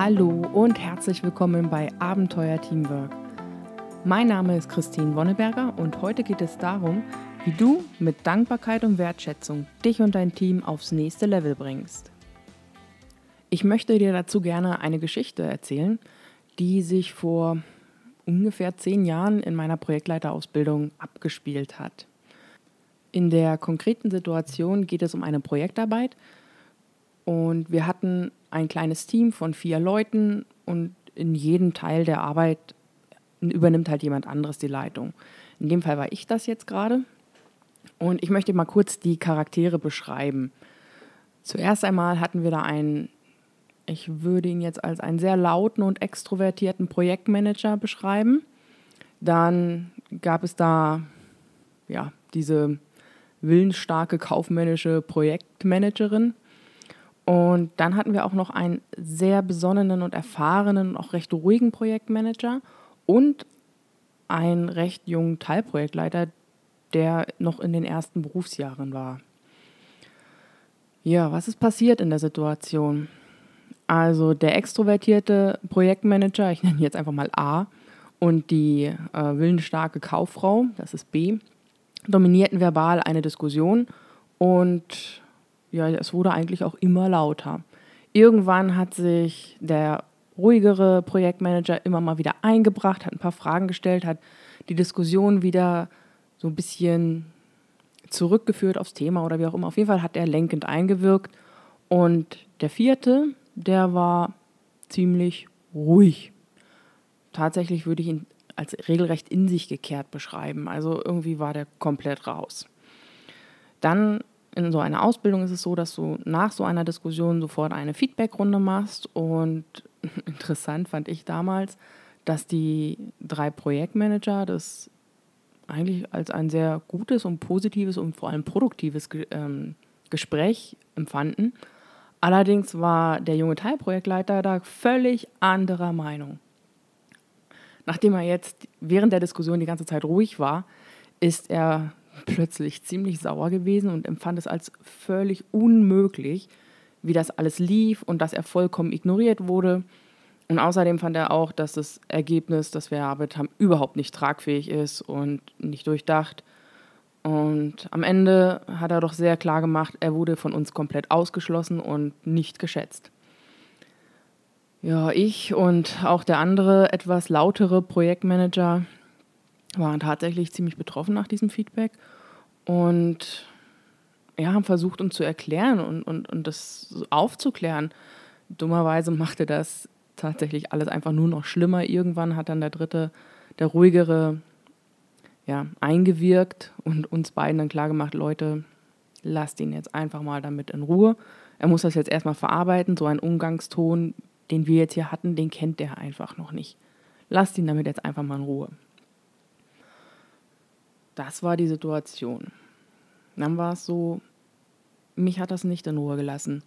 Hallo und herzlich willkommen bei Abenteuer Teamwork. Mein Name ist Christine Wonneberger und heute geht es darum, wie du mit Dankbarkeit und Wertschätzung dich und dein Team aufs nächste Level bringst. Ich möchte dir dazu gerne eine Geschichte erzählen, die sich vor ungefähr zehn Jahren in meiner Projektleiterausbildung abgespielt hat. In der konkreten Situation geht es um eine Projektarbeit und wir hatten ein kleines Team von vier Leuten und in jedem Teil der Arbeit übernimmt halt jemand anderes die Leitung. In dem Fall war ich das jetzt gerade und ich möchte mal kurz die Charaktere beschreiben. Zuerst einmal hatten wir da einen, ich würde ihn jetzt als einen sehr lauten und extrovertierten Projektmanager beschreiben. Dann gab es da ja diese willensstarke kaufmännische Projektmanagerin. Und dann hatten wir auch noch einen sehr besonnenen und erfahrenen und auch recht ruhigen Projektmanager und einen recht jungen Teilprojektleiter, der noch in den ersten Berufsjahren war. Ja, was ist passiert in der Situation? Also der extrovertierte Projektmanager, ich nenne jetzt einfach mal A, und die äh, willensstarke Kauffrau, das ist B, dominierten verbal eine Diskussion und ja, es wurde eigentlich auch immer lauter. Irgendwann hat sich der ruhigere Projektmanager immer mal wieder eingebracht, hat ein paar Fragen gestellt, hat die Diskussion wieder so ein bisschen zurückgeführt aufs Thema oder wie auch immer. Auf jeden Fall hat er lenkend eingewirkt. Und der vierte, der war ziemlich ruhig. Tatsächlich würde ich ihn als regelrecht in sich gekehrt beschreiben. Also irgendwie war der komplett raus. Dann in so einer Ausbildung ist es so, dass du nach so einer Diskussion sofort eine Feedbackrunde machst. Und interessant fand ich damals, dass die drei Projektmanager das eigentlich als ein sehr gutes und positives und vor allem produktives ähm, Gespräch empfanden. Allerdings war der junge Teilprojektleiter da völlig anderer Meinung. Nachdem er jetzt während der Diskussion die ganze Zeit ruhig war, ist er plötzlich ziemlich sauer gewesen und empfand es als völlig unmöglich, wie das alles lief und dass er vollkommen ignoriert wurde. Und außerdem fand er auch, dass das Ergebnis, das wir erarbeitet haben, überhaupt nicht tragfähig ist und nicht durchdacht. Und am Ende hat er doch sehr klar gemacht, er wurde von uns komplett ausgeschlossen und nicht geschätzt. Ja, ich und auch der andere etwas lautere Projektmanager waren tatsächlich ziemlich betroffen nach diesem Feedback und ja, haben versucht, uns zu erklären und, und, und das aufzuklären. Dummerweise machte das tatsächlich alles einfach nur noch schlimmer. Irgendwann hat dann der dritte, der ruhigere, ja, eingewirkt und uns beiden dann klargemacht, Leute, lasst ihn jetzt einfach mal damit in Ruhe. Er muss das jetzt erstmal verarbeiten. So ein Umgangston den wir jetzt hier hatten, den kennt der einfach noch nicht. Lasst ihn damit jetzt einfach mal in Ruhe. Das war die Situation. Dann war es so, mich hat das nicht in Ruhe gelassen.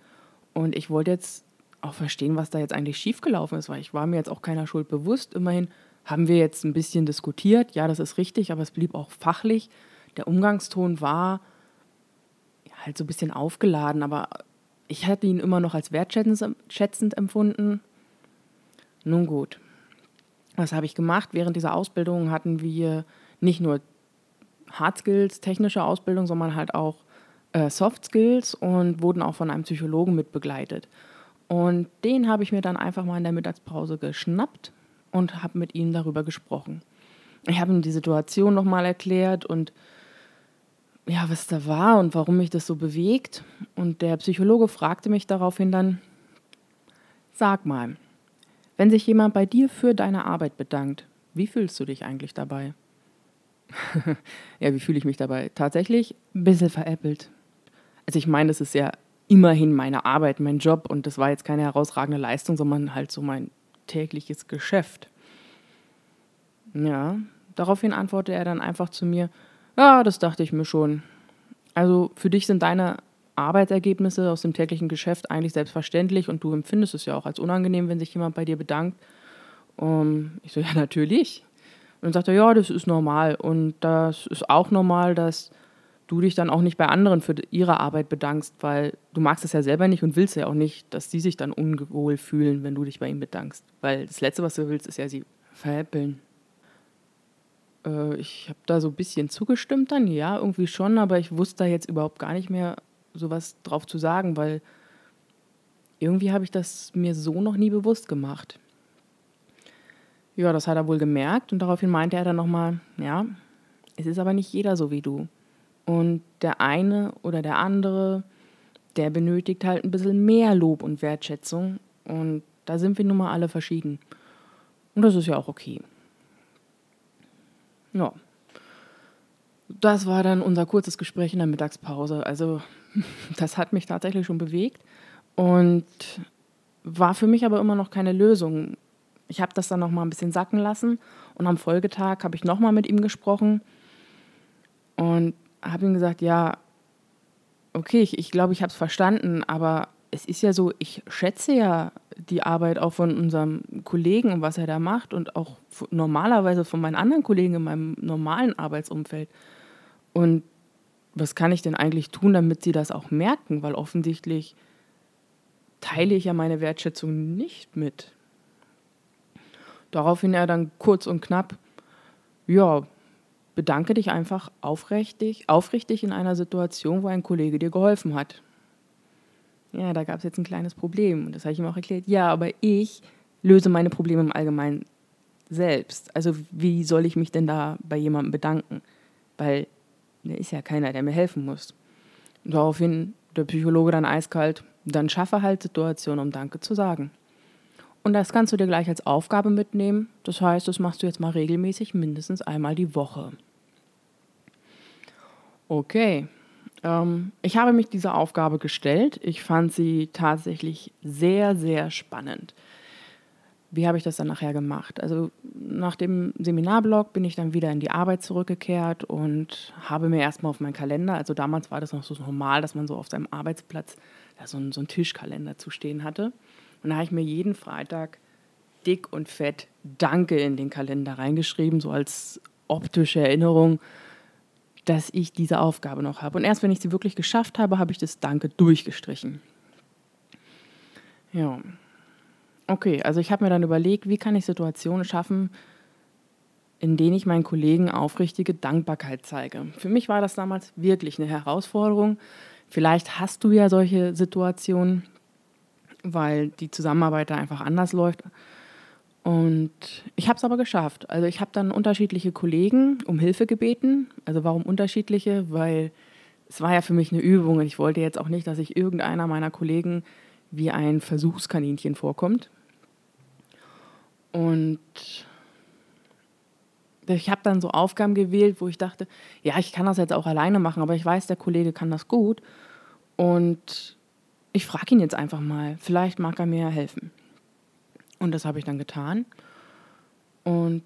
Und ich wollte jetzt auch verstehen, was da jetzt eigentlich schiefgelaufen ist, weil ich war mir jetzt auch keiner Schuld bewusst. Immerhin haben wir jetzt ein bisschen diskutiert. Ja, das ist richtig, aber es blieb auch fachlich. Der Umgangston war halt so ein bisschen aufgeladen, aber ich hatte ihn immer noch als wertschätzend empfunden. Nun gut, was habe ich gemacht? Während dieser Ausbildung hatten wir nicht nur Hard Skills, technische Ausbildung, sondern halt auch äh, Soft Skills und wurden auch von einem Psychologen mit begleitet. Und den habe ich mir dann einfach mal in der Mittagspause geschnappt und habe mit ihm darüber gesprochen. Ich habe ihm die Situation nochmal erklärt und ja, was da war und warum mich das so bewegt. Und der Psychologe fragte mich daraufhin dann, sag mal, wenn sich jemand bei dir für deine Arbeit bedankt, wie fühlst du dich eigentlich dabei? ja, wie fühle ich mich dabei? Tatsächlich ein bisschen veräppelt. Also ich meine, das ist ja immerhin meine Arbeit, mein Job und das war jetzt keine herausragende Leistung, sondern halt so mein tägliches Geschäft. Ja, daraufhin antwortete er dann einfach zu mir, ja, das dachte ich mir schon. Also für dich sind deine Arbeitsergebnisse aus dem täglichen Geschäft eigentlich selbstverständlich und du empfindest es ja auch als unangenehm, wenn sich jemand bei dir bedankt. Um, ich so, ja, natürlich. Und dann sagt er, ja, das ist normal. Und das ist auch normal, dass du dich dann auch nicht bei anderen für ihre Arbeit bedankst, weil du magst es ja selber nicht und willst ja auch nicht, dass die sich dann unwohl fühlen, wenn du dich bei ihnen bedankst. Weil das Letzte, was du willst, ist ja sie veräppeln. Äh, ich habe da so ein bisschen zugestimmt dann, ja, irgendwie schon, aber ich wusste da jetzt überhaupt gar nicht mehr sowas drauf zu sagen, weil irgendwie habe ich das mir so noch nie bewusst gemacht. Ja, das hat er wohl gemerkt und daraufhin meinte er dann nochmal, ja, es ist aber nicht jeder so wie du. Und der eine oder der andere, der benötigt halt ein bisschen mehr Lob und Wertschätzung. Und da sind wir nun mal alle verschieden. Und das ist ja auch okay. Ja. Das war dann unser kurzes Gespräch in der Mittagspause. Also, das hat mich tatsächlich schon bewegt und war für mich aber immer noch keine Lösung. Ich habe das dann noch mal ein bisschen sacken lassen und am Folgetag habe ich noch mal mit ihm gesprochen und habe ihm gesagt, ja, okay, ich, ich glaube, ich habe es verstanden, aber es ist ja so, ich schätze ja die Arbeit auch von unserem Kollegen und was er da macht und auch normalerweise von meinen anderen Kollegen in meinem normalen Arbeitsumfeld. Und was kann ich denn eigentlich tun, damit sie das auch merken? Weil offensichtlich teile ich ja meine Wertschätzung nicht mit. Daraufhin er dann kurz und knapp, ja, bedanke dich einfach aufrichtig, aufrichtig in einer Situation, wo ein Kollege dir geholfen hat. Ja, da gab es jetzt ein kleines Problem. Und das habe ich ihm auch erklärt. Ja, aber ich löse meine Probleme im Allgemeinen selbst. Also wie soll ich mich denn da bei jemandem bedanken? Weil da ist ja keiner, der mir helfen muss. Daraufhin der Psychologe dann eiskalt, dann schaffe halt Situationen, um Danke zu sagen. Und das kannst du dir gleich als Aufgabe mitnehmen. Das heißt, das machst du jetzt mal regelmäßig, mindestens einmal die Woche. Okay. Ähm, ich habe mich dieser Aufgabe gestellt. Ich fand sie tatsächlich sehr, sehr spannend. Wie habe ich das dann nachher gemacht? Also nach dem Seminarblog bin ich dann wieder in die Arbeit zurückgekehrt und habe mir erstmal auf meinen Kalender, also damals war das noch so normal, dass man so auf seinem Arbeitsplatz so, so einen Tischkalender zu stehen hatte. Und da habe ich mir jeden Freitag dick und fett Danke in den Kalender reingeschrieben, so als optische Erinnerung, dass ich diese Aufgabe noch habe. Und erst wenn ich sie wirklich geschafft habe, habe ich das Danke durchgestrichen. Ja. Okay, also ich habe mir dann überlegt, wie kann ich Situationen schaffen, in denen ich meinen Kollegen aufrichtige Dankbarkeit zeige. Für mich war das damals wirklich eine Herausforderung. Vielleicht hast du ja solche Situationen, weil die Zusammenarbeit da einfach anders läuft. Und ich habe es aber geschafft. Also ich habe dann unterschiedliche Kollegen um Hilfe gebeten. Also warum unterschiedliche? Weil es war ja für mich eine Übung und ich wollte jetzt auch nicht, dass sich irgendeiner meiner Kollegen wie ein Versuchskaninchen vorkommt. Und ich habe dann so Aufgaben gewählt, wo ich dachte, ja, ich kann das jetzt auch alleine machen, aber ich weiß, der Kollege kann das gut. Und ich frage ihn jetzt einfach mal, vielleicht mag er mir helfen. Und das habe ich dann getan. Und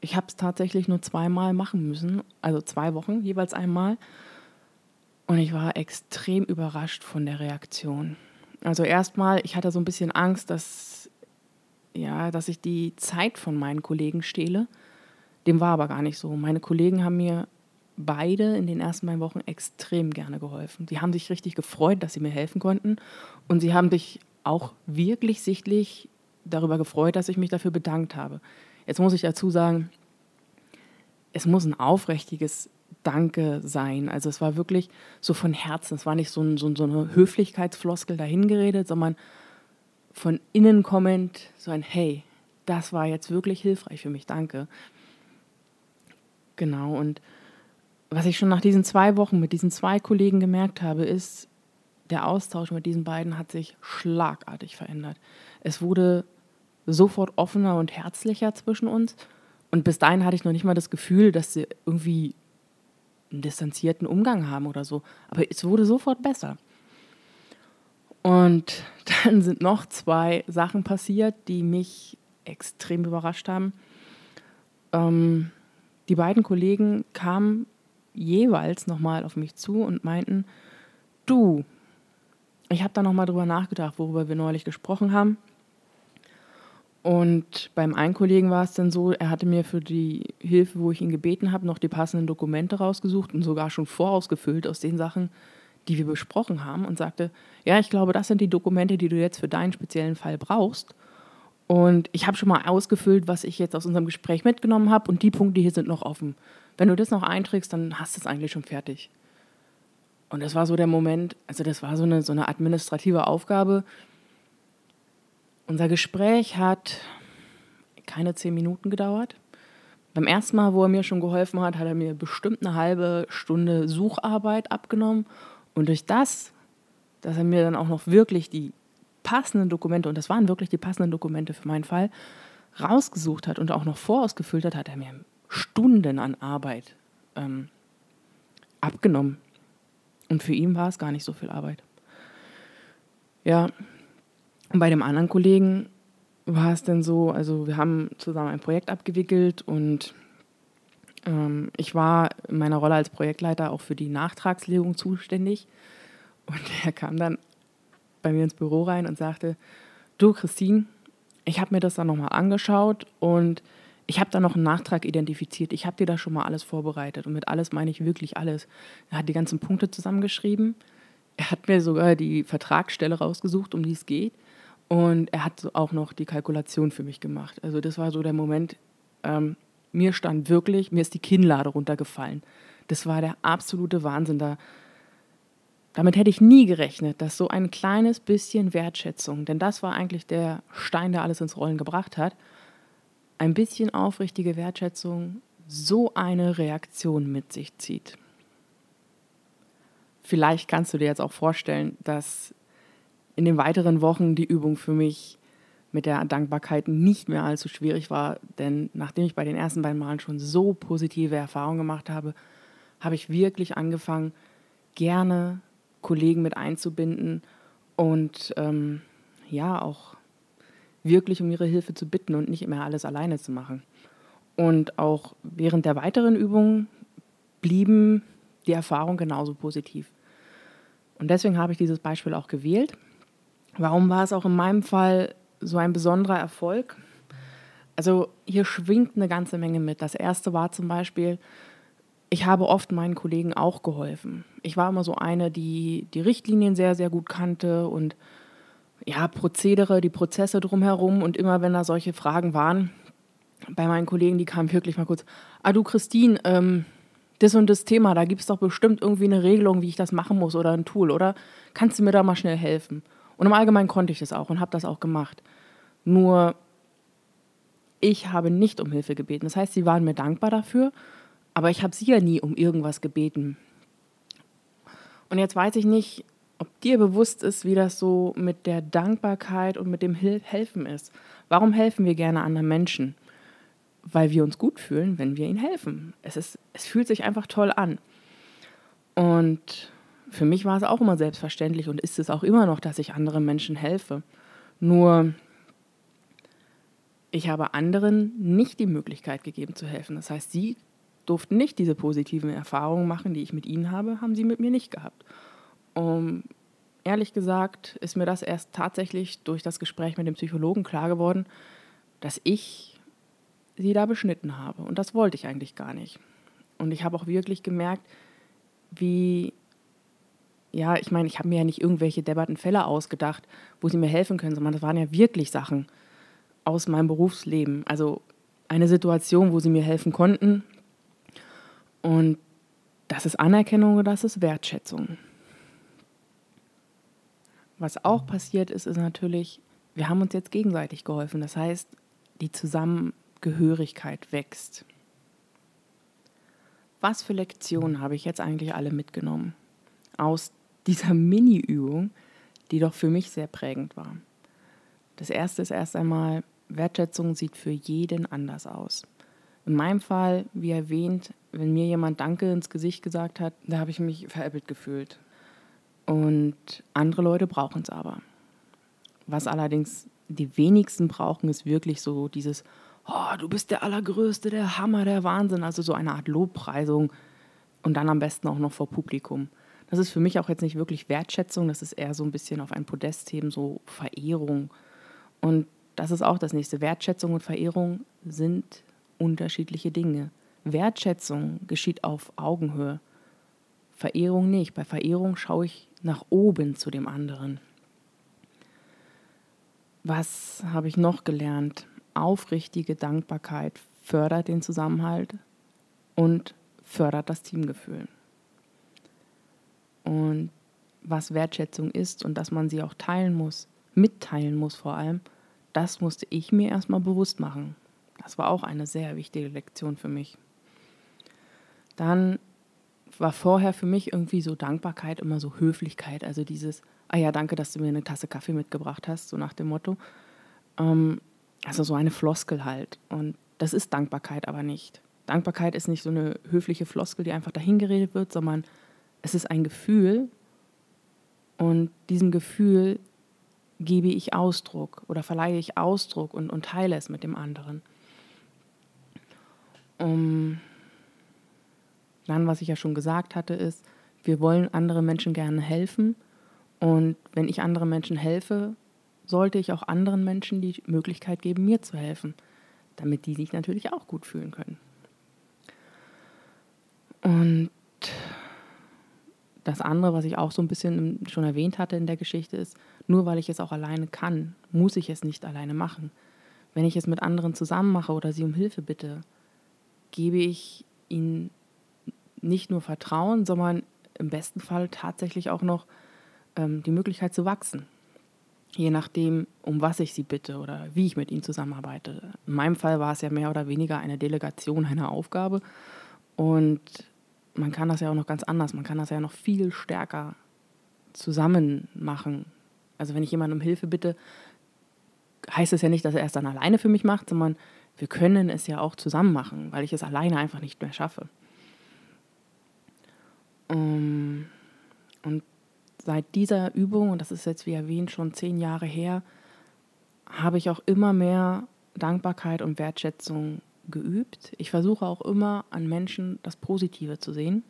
ich habe es tatsächlich nur zweimal machen müssen, also zwei Wochen, jeweils einmal. Und ich war extrem überrascht von der Reaktion. Also erstmal, ich hatte so ein bisschen Angst, dass, ja, dass ich die Zeit von meinen Kollegen stehle. Dem war aber gar nicht so. Meine Kollegen haben mir beide in den ersten beiden Wochen extrem gerne geholfen. Die haben sich richtig gefreut, dass sie mir helfen konnten. Und sie haben sich auch wirklich sichtlich darüber gefreut, dass ich mich dafür bedankt habe. Jetzt muss ich dazu sagen, es muss ein aufrichtiges Danke sein. Also es war wirklich so von Herzen. Es war nicht so, ein, so, so eine Höflichkeitsfloskel dahingeredet, sondern von innen kommend so ein Hey, das war jetzt wirklich hilfreich für mich, danke. Genau, und was ich schon nach diesen zwei Wochen mit diesen zwei Kollegen gemerkt habe, ist, der Austausch mit diesen beiden hat sich schlagartig verändert. Es wurde sofort offener und herzlicher zwischen uns. Und bis dahin hatte ich noch nicht mal das Gefühl, dass sie irgendwie einen distanzierten Umgang haben oder so. Aber es wurde sofort besser. Und dann sind noch zwei Sachen passiert, die mich extrem überrascht haben. Ähm, die beiden Kollegen kamen jeweils nochmal auf mich zu und meinten, du, ich habe da nochmal drüber nachgedacht, worüber wir neulich gesprochen haben. Und beim einen Kollegen war es dann so, er hatte mir für die Hilfe, wo ich ihn gebeten habe, noch die passenden Dokumente rausgesucht und sogar schon vorausgefüllt aus den Sachen, die wir besprochen haben und sagte, ja, ich glaube, das sind die Dokumente, die du jetzt für deinen speziellen Fall brauchst. Und ich habe schon mal ausgefüllt, was ich jetzt aus unserem Gespräch mitgenommen habe und die Punkte hier sind noch offen. Wenn du das noch einträgst, dann hast du es eigentlich schon fertig. Und das war so der Moment, also das war so eine, so eine administrative Aufgabe, unser Gespräch hat keine zehn Minuten gedauert. Beim ersten Mal, wo er mir schon geholfen hat, hat er mir bestimmt eine halbe Stunde Sucharbeit abgenommen. Und durch das, dass er mir dann auch noch wirklich die passenden Dokumente, und das waren wirklich die passenden Dokumente für meinen Fall, rausgesucht hat und auch noch vorausgefüllt hat, hat er mir Stunden an Arbeit ähm, abgenommen. Und für ihn war es gar nicht so viel Arbeit. Ja, und bei dem anderen Kollegen war es dann so, also wir haben zusammen ein Projekt abgewickelt und ähm, ich war in meiner Rolle als Projektleiter auch für die Nachtragslegung zuständig. Und er kam dann bei mir ins Büro rein und sagte, du Christine, ich habe mir das dann nochmal angeschaut und ich habe da noch einen Nachtrag identifiziert. Ich habe dir da schon mal alles vorbereitet. Und mit alles meine ich wirklich alles. Er hat die ganzen Punkte zusammengeschrieben. Er hat mir sogar die Vertragsstelle rausgesucht, um die es geht. Und er hat auch noch die Kalkulation für mich gemacht. Also das war so der Moment, ähm, mir stand wirklich, mir ist die Kinnlade runtergefallen. Das war der absolute Wahnsinn. Da, damit hätte ich nie gerechnet, dass so ein kleines bisschen Wertschätzung, denn das war eigentlich der Stein, der alles ins Rollen gebracht hat, ein bisschen aufrichtige Wertschätzung so eine Reaktion mit sich zieht. Vielleicht kannst du dir jetzt auch vorstellen, dass in den weiteren Wochen die Übung für mich mit der Dankbarkeit nicht mehr allzu schwierig war, denn nachdem ich bei den ersten beiden Malen schon so positive Erfahrungen gemacht habe, habe ich wirklich angefangen, gerne Kollegen mit einzubinden und ähm, ja auch wirklich um ihre Hilfe zu bitten und nicht immer alles alleine zu machen. Und auch während der weiteren Übungen blieben die Erfahrungen genauso positiv. Und deswegen habe ich dieses Beispiel auch gewählt Warum war es auch in meinem Fall so ein besonderer Erfolg? Also hier schwingt eine ganze Menge mit. Das erste war zum Beispiel, ich habe oft meinen Kollegen auch geholfen. Ich war immer so eine, die die Richtlinien sehr, sehr gut kannte und ja, Prozedere, die Prozesse drumherum und immer wenn da solche Fragen waren, bei meinen Kollegen, die kamen wirklich mal kurz, ah du Christine, ähm, das und das Thema, da gibt es doch bestimmt irgendwie eine Regelung, wie ich das machen muss oder ein Tool, oder? Kannst du mir da mal schnell helfen? Und im Allgemeinen konnte ich das auch und habe das auch gemacht. Nur ich habe nicht um Hilfe gebeten. Das heißt, sie waren mir dankbar dafür, aber ich habe sie ja nie um irgendwas gebeten. Und jetzt weiß ich nicht, ob dir bewusst ist, wie das so mit der Dankbarkeit und mit dem Helfen ist. Warum helfen wir gerne anderen Menschen? Weil wir uns gut fühlen, wenn wir ihnen helfen. Es, ist, es fühlt sich einfach toll an. Und für mich war es auch immer selbstverständlich und ist es auch immer noch, dass ich anderen Menschen helfe. Nur ich habe anderen nicht die Möglichkeit gegeben zu helfen. Das heißt, sie durften nicht diese positiven Erfahrungen machen, die ich mit ihnen habe, haben sie mit mir nicht gehabt. Um, ehrlich gesagt ist mir das erst tatsächlich durch das Gespräch mit dem Psychologen klar geworden, dass ich sie da beschnitten habe. Und das wollte ich eigentlich gar nicht. Und ich habe auch wirklich gemerkt, wie ja, ich meine, ich habe mir ja nicht irgendwelche Debattenfälle ausgedacht, wo sie mir helfen können, sondern das waren ja wirklich Sachen aus meinem Berufsleben. Also eine Situation, wo sie mir helfen konnten. Und das ist Anerkennung und das ist Wertschätzung. Was auch passiert ist, ist natürlich, wir haben uns jetzt gegenseitig geholfen. Das heißt, die Zusammengehörigkeit wächst. Was für Lektionen habe ich jetzt eigentlich alle mitgenommen aus dieser Mini-Übung, die doch für mich sehr prägend war. Das erste ist erst einmal, Wertschätzung sieht für jeden anders aus. In meinem Fall, wie erwähnt, wenn mir jemand Danke ins Gesicht gesagt hat, da habe ich mich veräppelt gefühlt. Und andere Leute brauchen es aber. Was allerdings die wenigsten brauchen, ist wirklich so dieses, oh, du bist der Allergrößte, der Hammer, der Wahnsinn. Also so eine Art Lobpreisung und dann am besten auch noch vor Publikum. Das ist für mich auch jetzt nicht wirklich Wertschätzung, das ist eher so ein bisschen auf ein Podest heben, so Verehrung. Und das ist auch das nächste. Wertschätzung und Verehrung sind unterschiedliche Dinge. Wertschätzung geschieht auf Augenhöhe. Verehrung nicht. Bei Verehrung schaue ich nach oben zu dem anderen. Was habe ich noch gelernt? Aufrichtige Dankbarkeit fördert den Zusammenhalt und fördert das Teamgefühl. Und was Wertschätzung ist und dass man sie auch teilen muss, mitteilen muss vor allem, das musste ich mir erstmal bewusst machen. Das war auch eine sehr wichtige Lektion für mich. Dann war vorher für mich irgendwie so Dankbarkeit immer so Höflichkeit, also dieses, ah ja, danke, dass du mir eine Tasse Kaffee mitgebracht hast, so nach dem Motto. Ähm, also so eine Floskel halt. Und das ist Dankbarkeit aber nicht. Dankbarkeit ist nicht so eine höfliche Floskel, die einfach dahingeredet wird, sondern es ist ein Gefühl und diesem Gefühl gebe ich Ausdruck oder verleihe ich Ausdruck und, und teile es mit dem anderen. Um, dann, was ich ja schon gesagt hatte, ist, wir wollen anderen Menschen gerne helfen. Und wenn ich anderen Menschen helfe, sollte ich auch anderen Menschen die Möglichkeit geben, mir zu helfen, damit die sich natürlich auch gut fühlen können. Und das andere, was ich auch so ein bisschen schon erwähnt hatte in der Geschichte, ist, nur weil ich es auch alleine kann, muss ich es nicht alleine machen. Wenn ich es mit anderen zusammen mache oder sie um Hilfe bitte, gebe ich ihnen nicht nur Vertrauen, sondern im besten Fall tatsächlich auch noch ähm, die Möglichkeit zu wachsen. Je nachdem, um was ich sie bitte oder wie ich mit ihnen zusammenarbeite. In meinem Fall war es ja mehr oder weniger eine Delegation einer Aufgabe. Und man kann das ja auch noch ganz anders. Man kann das ja noch viel stärker zusammen machen. Also wenn ich jemanden um Hilfe bitte, heißt es ja nicht, dass er es dann alleine für mich macht, sondern wir können es ja auch zusammen machen, weil ich es alleine einfach nicht mehr schaffe. Ähm, und seit dieser Übung, und das ist jetzt wie erwähnt schon zehn Jahre her, habe ich auch immer mehr Dankbarkeit und Wertschätzung geübt. Ich versuche auch immer an Menschen das Positive zu sehen.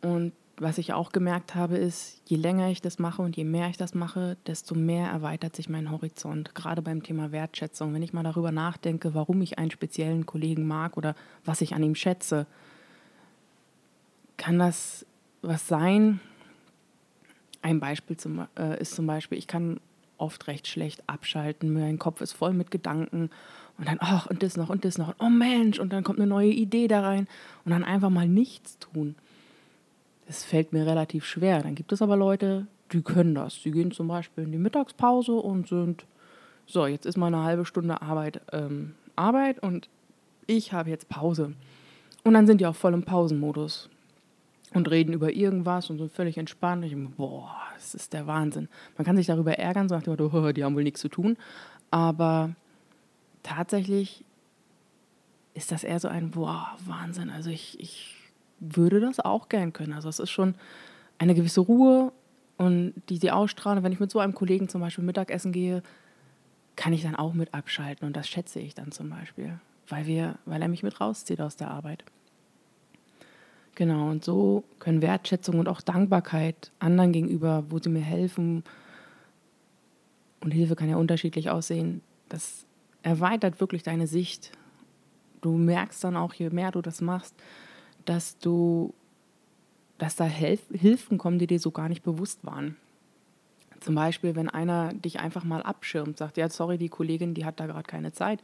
Und was ich auch gemerkt habe, ist, je länger ich das mache und je mehr ich das mache, desto mehr erweitert sich mein Horizont, gerade beim Thema Wertschätzung. Wenn ich mal darüber nachdenke, warum ich einen speziellen Kollegen mag oder was ich an ihm schätze, kann das was sein. Ein Beispiel zum, äh, ist zum Beispiel, ich kann oft recht schlecht abschalten. Mein Kopf ist voll mit Gedanken und dann, ach, und das noch und das noch. oh Mensch, und dann kommt eine neue Idee da rein und dann einfach mal nichts tun. Das fällt mir relativ schwer. Dann gibt es aber Leute, die können das. Die gehen zum Beispiel in die Mittagspause und sind, so, jetzt ist mal eine halbe Stunde Arbeit, ähm, Arbeit und ich habe jetzt Pause. Und dann sind die auch voll im Pausenmodus und reden über irgendwas und sind völlig entspannt. Ich denke, boah, das ist der Wahnsinn. Man kann sich darüber ärgern, so nach dem Motto, die haben wohl nichts zu tun. Aber tatsächlich ist das eher so ein, boah, Wahnsinn. Also ich, ich würde das auch gern können. Also es ist schon eine gewisse Ruhe und die sie ausstrahlen. Wenn ich mit so einem Kollegen zum Beispiel Mittagessen gehe, kann ich dann auch mit abschalten und das schätze ich dann zum Beispiel, weil, wir, weil er mich mit rauszieht aus der Arbeit. Genau, und so können Wertschätzung und auch Dankbarkeit anderen gegenüber, wo sie mir helfen, und Hilfe kann ja unterschiedlich aussehen, das erweitert wirklich deine Sicht. Du merkst dann auch, je mehr du das machst, dass du, dass da Helf Hilfen kommen, die dir so gar nicht bewusst waren. Zum Beispiel, wenn einer dich einfach mal abschirmt, sagt, ja, sorry, die Kollegin, die hat da gerade keine Zeit.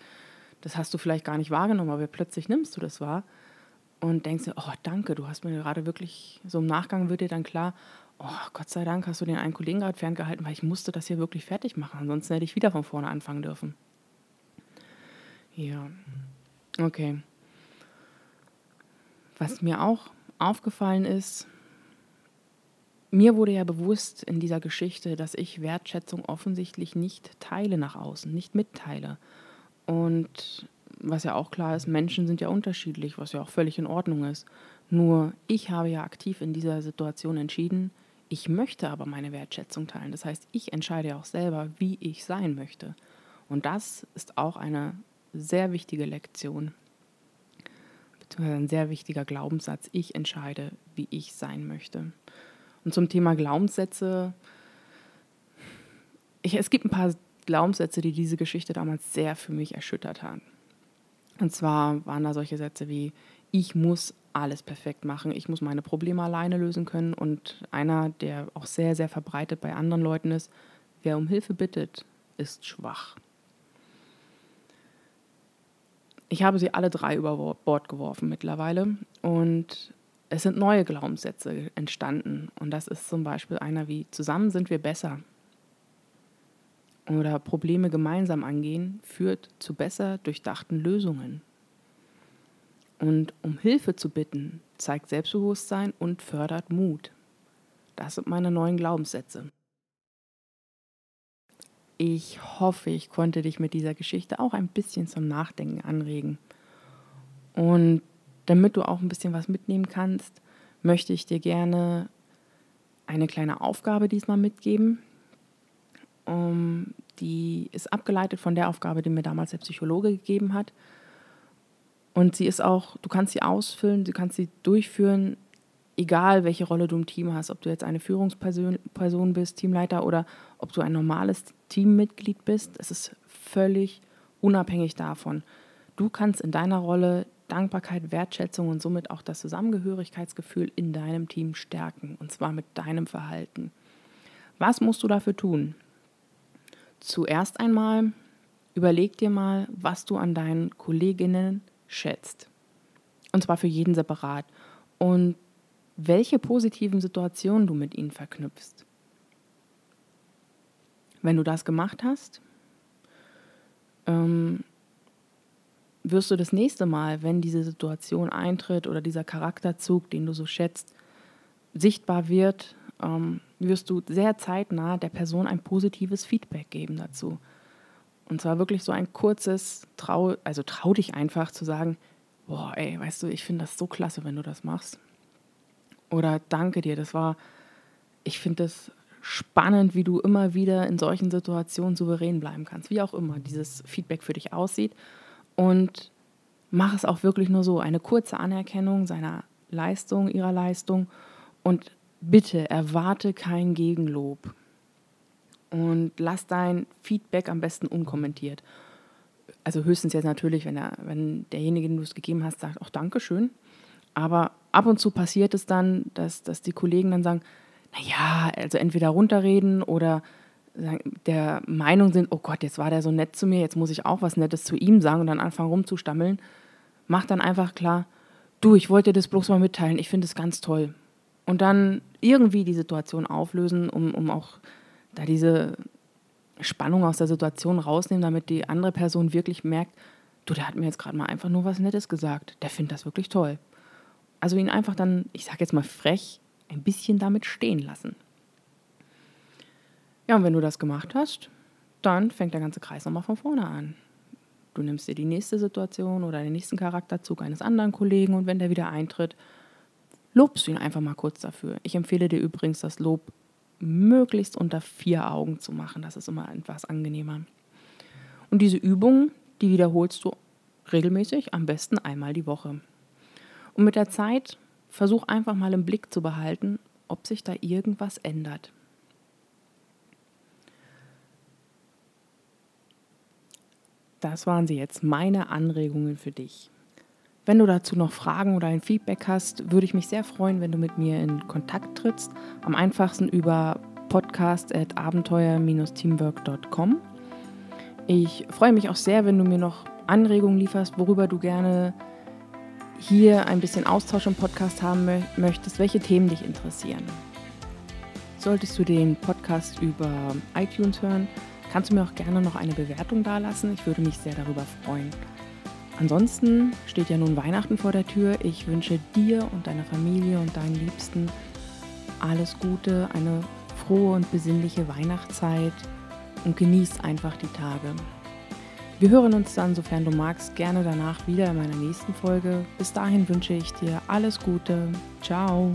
Das hast du vielleicht gar nicht wahrgenommen, aber plötzlich nimmst du das wahr und denkst dir, oh danke, du hast mir gerade wirklich, so im Nachgang wird dir dann klar, oh Gott sei Dank hast du den einen Kollegen gerade ferngehalten, weil ich musste das hier wirklich fertig machen, ansonsten hätte ich wieder von vorne anfangen dürfen. Ja, okay. Was mir auch aufgefallen ist, mir wurde ja bewusst in dieser Geschichte, dass ich Wertschätzung offensichtlich nicht teile nach außen, nicht mitteile. Und was ja auch klar ist, Menschen sind ja unterschiedlich, was ja auch völlig in Ordnung ist. Nur ich habe ja aktiv in dieser Situation entschieden, ich möchte aber meine Wertschätzung teilen. Das heißt, ich entscheide ja auch selber, wie ich sein möchte. Und das ist auch eine sehr wichtige Lektion, beziehungsweise ein sehr wichtiger Glaubenssatz. Ich entscheide, wie ich sein möchte. Und zum Thema Glaubenssätze, ich, es gibt ein paar Glaubenssätze, die diese Geschichte damals sehr für mich erschüttert haben. Und zwar waren da solche Sätze wie, ich muss alles perfekt machen, ich muss meine Probleme alleine lösen können. Und einer, der auch sehr, sehr verbreitet bei anderen Leuten ist, wer um Hilfe bittet, ist schwach. Ich habe sie alle drei über Bord geworfen mittlerweile und es sind neue Glaubenssätze entstanden. Und das ist zum Beispiel einer wie, zusammen sind wir besser. Oder Probleme gemeinsam angehen führt zu besser durchdachten Lösungen. Und um Hilfe zu bitten, zeigt Selbstbewusstsein und fördert Mut. Das sind meine neuen Glaubenssätze. Ich hoffe, ich konnte dich mit dieser Geschichte auch ein bisschen zum Nachdenken anregen. Und damit du auch ein bisschen was mitnehmen kannst, möchte ich dir gerne eine kleine Aufgabe diesmal mitgeben. Um, die ist abgeleitet von der Aufgabe, die mir damals der Psychologe gegeben hat. Und sie ist auch, du kannst sie ausfüllen, du kannst sie durchführen, egal welche Rolle du im Team hast, ob du jetzt eine Führungsperson bist, Teamleiter oder ob du ein normales Teammitglied bist. Es ist völlig unabhängig davon. Du kannst in deiner Rolle Dankbarkeit, Wertschätzung und somit auch das Zusammengehörigkeitsgefühl in deinem Team stärken, und zwar mit deinem Verhalten. Was musst du dafür tun? Zuerst einmal überleg dir mal, was du an deinen Kolleginnen schätzt. Und zwar für jeden separat. Und welche positiven Situationen du mit ihnen verknüpfst. Wenn du das gemacht hast, ähm, wirst du das nächste Mal, wenn diese Situation eintritt oder dieser Charakterzug, den du so schätzt, sichtbar wird, ähm, wirst du sehr zeitnah der Person ein positives Feedback geben dazu. Und zwar wirklich so ein kurzes, trau, also trau dich einfach zu sagen, boah, ey, weißt du, ich finde das so klasse, wenn du das machst. Oder danke dir, das war, ich finde das spannend, wie du immer wieder in solchen Situationen souverän bleiben kannst, wie auch immer dieses Feedback für dich aussieht. Und mach es auch wirklich nur so, eine kurze Anerkennung seiner Leistung, ihrer Leistung und bitte erwarte kein Gegenlob und lass dein Feedback am besten unkommentiert. Also höchstens jetzt natürlich, wenn, er, wenn derjenige, den du es gegeben hast, sagt, auch Dankeschön. Aber ab und zu passiert es dann, dass, dass die Kollegen dann sagen, naja, also entweder runterreden oder der Meinung sind, oh Gott, jetzt war der so nett zu mir, jetzt muss ich auch was Nettes zu ihm sagen und dann anfangen rumzustammeln, mach dann einfach klar, du, ich wollte dir das bloß mal mitteilen, ich finde es ganz toll. Und dann irgendwie die Situation auflösen, um, um auch da diese Spannung aus der Situation rausnehmen, damit die andere Person wirklich merkt, du, der hat mir jetzt gerade mal einfach nur was Nettes gesagt, der findet das wirklich toll. Also ihn einfach dann, ich sage jetzt mal frech, ein bisschen damit stehen lassen. Ja, und wenn du das gemacht hast, dann fängt der ganze Kreis nochmal von vorne an. Du nimmst dir die nächste Situation oder den nächsten Charakterzug eines anderen Kollegen und wenn der wieder eintritt, lobst du ihn einfach mal kurz dafür. Ich empfehle dir übrigens, das Lob möglichst unter vier Augen zu machen. Das ist immer etwas angenehmer. Und diese Übung, die wiederholst du regelmäßig, am besten einmal die Woche. Und mit der Zeit versuch einfach mal im Blick zu behalten, ob sich da irgendwas ändert. Das waren sie jetzt, meine Anregungen für dich. Wenn du dazu noch Fragen oder ein Feedback hast, würde ich mich sehr freuen, wenn du mit mir in Kontakt trittst. Am einfachsten über podcast.abenteuer-teamwork.com. Ich freue mich auch sehr, wenn du mir noch Anregungen lieferst, worüber du gerne hier ein bisschen Austausch im Podcast haben möchtest, welche Themen dich interessieren. Solltest du den Podcast über iTunes hören, kannst du mir auch gerne noch eine Bewertung dalassen. Ich würde mich sehr darüber freuen. Ansonsten steht ja nun Weihnachten vor der Tür. Ich wünsche dir und deiner Familie und deinen Liebsten alles Gute, eine frohe und besinnliche Weihnachtszeit und genieß einfach die Tage. Wir hören uns dann, sofern du magst, gerne danach wieder in meiner nächsten Folge. Bis dahin wünsche ich dir alles Gute. Ciao.